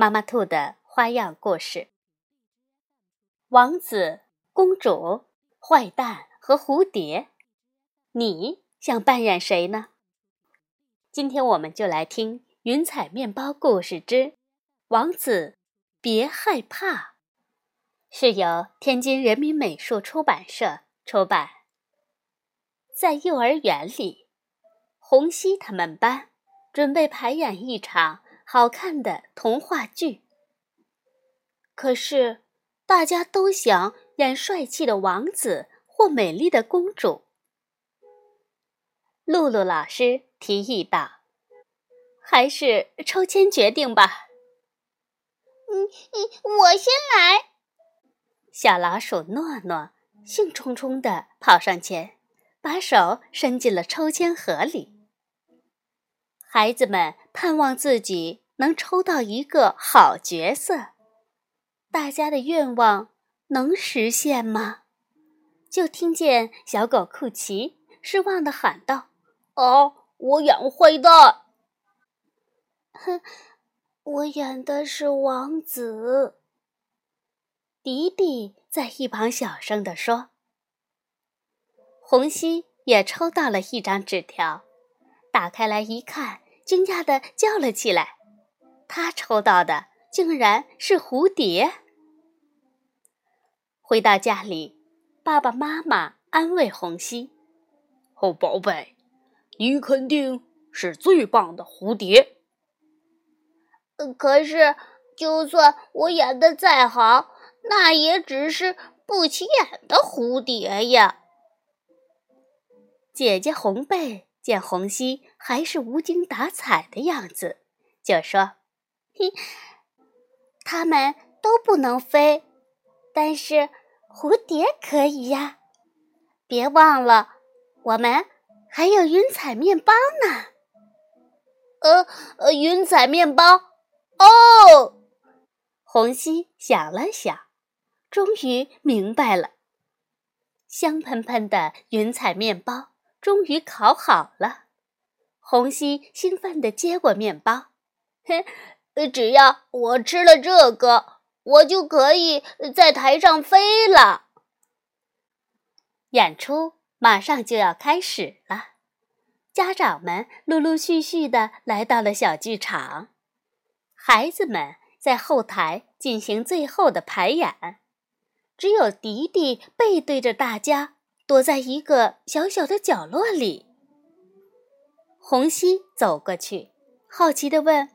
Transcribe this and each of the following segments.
妈妈兔的花样故事。王子、公主、坏蛋和蝴蝶，你想扮演谁呢？今天我们就来听《云彩面包故事之王子别害怕》，是由天津人民美术出版社出版。在幼儿园里，红熙他们班准备排演一场好看的童话剧。可是，大家都想演帅气的王子或美丽的公主。露露老师提议道：“还是抽签决定吧。”“嗯嗯，我先来。”小老鼠诺诺兴冲冲地跑上前，把手伸进了抽签盒里。孩子们盼望自己能抽到一个好角色。大家的愿望能实现吗？就听见小狗库奇失望的喊道：“哦，我演坏蛋。”“哼，我演的是王子。”迪迪在一旁小声地说。红熙也抽到了一张纸条，打开来一看，惊讶的叫了起来：“他抽到的！”竟然是蝴蝶。回到家里，爸爸妈妈安慰红熙：“哦，宝贝，你肯定是最棒的蝴蝶。可是，就算我演的再好，那也只是不起眼的蝴蝶呀。”姐姐红贝见红熙还是无精打采的样子，就说：“嘿。”它们都不能飞，但是蝴蝶可以呀！别忘了，我们还有云彩面包呢。呃呃，云彩面包哦。红熙想了想，终于明白了。香喷喷的云彩面包终于烤好了。红熙兴奋地接过面包，嘿。只要我吃了这个，我就可以在台上飞了。演出马上就要开始了，家长们陆陆续续的来到了小剧场，孩子们在后台进行最后的排演，只有迪迪背对着大家，躲在一个小小的角落里。红熙走过去，好奇的问。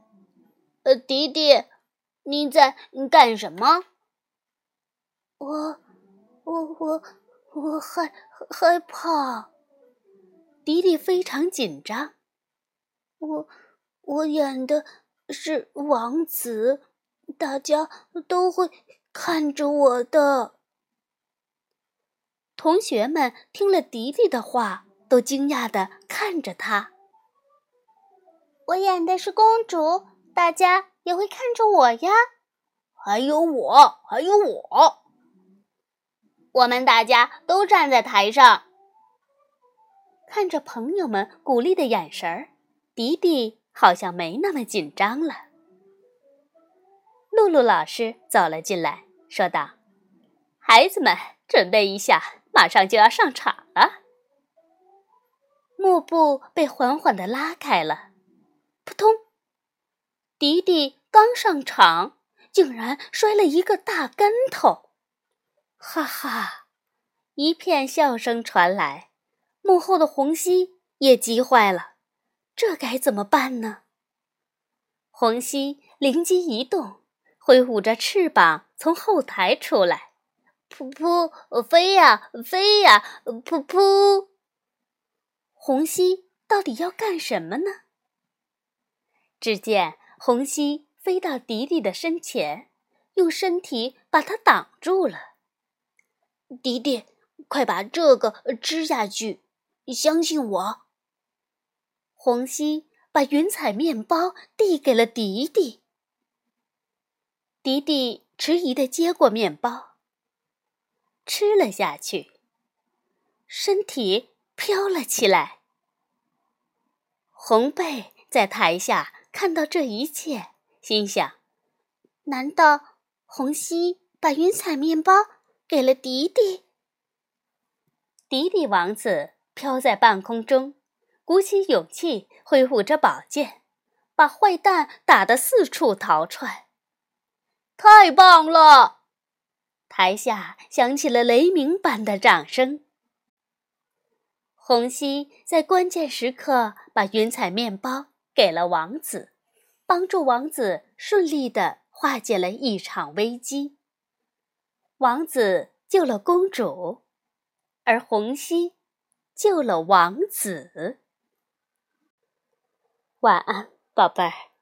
呃，迪迪，你在干什么？我，我，我，我害害怕。迪迪非常紧张。我，我演的是王子，大家都会看着我的。同学们听了迪迪的话，都惊讶地看着他。我演的是公主。大家也会看着我呀，还有我，还有我。我们大家都站在台上，看着朋友们鼓励的眼神儿，迪迪好像没那么紧张了。露露老师走了进来，说道：“孩子们，准备一下，马上就要上场了。”幕布被缓缓的拉开了，扑通。迪迪刚上场，竟然摔了一个大跟头，哈哈！一片笑声传来。幕后的红熙也急坏了，这该怎么办呢？红熙灵机一动，挥舞着翅膀从后台出来，噗噗，飞呀飞呀，噗噗！红熙到底要干什么呢？只见。红熙飞到迪迪的身前，用身体把它挡住了。迪迪，快把这个吃下去！相信我。红溪把云彩面包递给了迪迪。迪迪迟疑地接过面包，吃了下去，身体飘了起来。红贝在台下看到这一切，心想：难道红西把云彩面包给了迪迪？迪迪王子飘在半空中，鼓起勇气，挥舞着宝剑，把坏蛋打得四处逃窜。太棒了！台下响起了雷鸣般的掌声。红溪在关键时刻把云彩面包给了王子，帮助王子顺利的化解了一场危机。王子救了公主，而红溪救了王子。晚安，宝贝儿。